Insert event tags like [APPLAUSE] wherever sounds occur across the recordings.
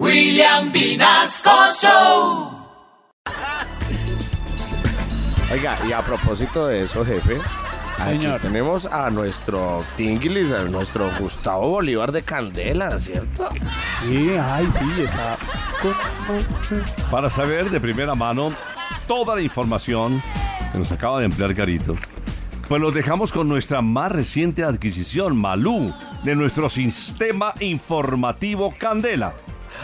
William Vinasco Show. Oiga, y a propósito de eso, jefe, aquí Señor. tenemos a nuestro Tinglis, a nuestro Gustavo Bolívar de Candela, ¿cierto? Sí, ay, sí, está. Para saber de primera mano toda la información que nos acaba de emplear Carito, pues los dejamos con nuestra más reciente adquisición, Malú, de nuestro sistema informativo Candela.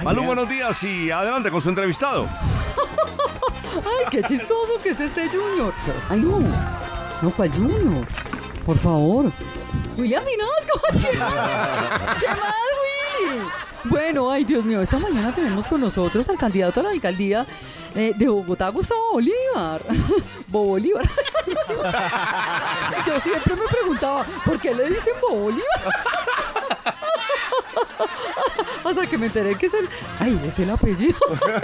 Malú, buenos días y adelante con su entrevistado. [LAUGHS] Ay, qué chistoso que es este Junior. Ay, no. No, ¿cuál Junior? Por favor. William Vinasco. ¿Qué ¿Qué más, Willy? Bueno, ay, Dios mío, esta mañana tenemos con nosotros al candidato a la alcaldía eh, de Bogotá, Gustavo Bolívar. [LAUGHS] Bo Bolívar. [LAUGHS] Yo siempre me preguntaba, ¿por qué le dicen Bo Bolívar? [LAUGHS] Hasta que me enteré que es el. Ay, es el apellido.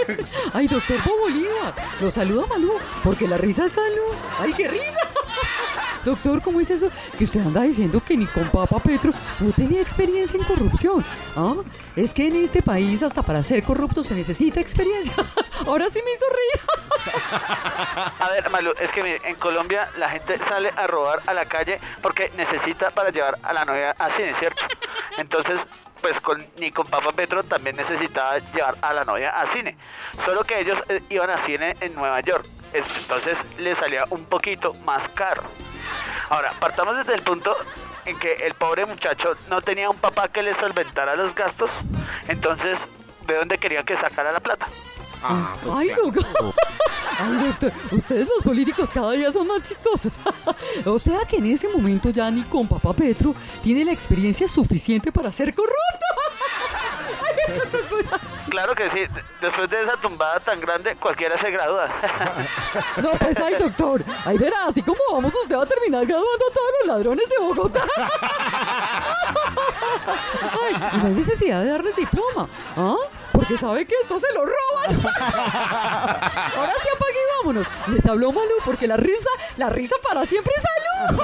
[LAUGHS] Ay, doctor Bo Bolívar. Lo saluda Malú, porque la risa es salud. Ay, qué risa. [LAUGHS] Doctor, ¿cómo es eso? Que usted anda diciendo que ni con Papa Petro no tenía experiencia en corrupción. ¿Ah? Es que en este país hasta para ser corrupto se necesita experiencia. Ahora sí me hizo reír. A ver, Malu, es que mire, en Colombia la gente sale a robar a la calle porque necesita para llevar a la novia a cine, ¿cierto? Entonces, pues con, ni con Papa Petro también necesitaba llevar a la novia a cine. Solo que ellos eh, iban a cine en Nueva York. Es- Entonces le salía un poquito más caro. Ahora, partamos desde el punto en que el pobre muchacho no tenía un papá que le solventara los gastos. Entonces, ¿de dónde quería que sacara la plata? Ah, pues Ay, claro. doctor. [LAUGHS] Ay, doctor, ustedes los políticos cada día son más chistosos. [LAUGHS] o sea que en ese momento ya ni con papá Petro tiene la experiencia suficiente para ser corrupto. [LAUGHS] Ay, esto es puta. Claro que sí, después de esa tumbada tan grande, cualquiera se gradúa. No, pues ay, doctor. Ay, verá, así como vamos, usted va a terminar graduando a todos los ladrones de Bogotá. Ay, y no hay necesidad de darles diploma. ¿Ah? Porque sabe que esto se lo roban. [LAUGHS] Ahora sí apague y vámonos. Les habló Malú porque la risa, la risa para siempre es salud.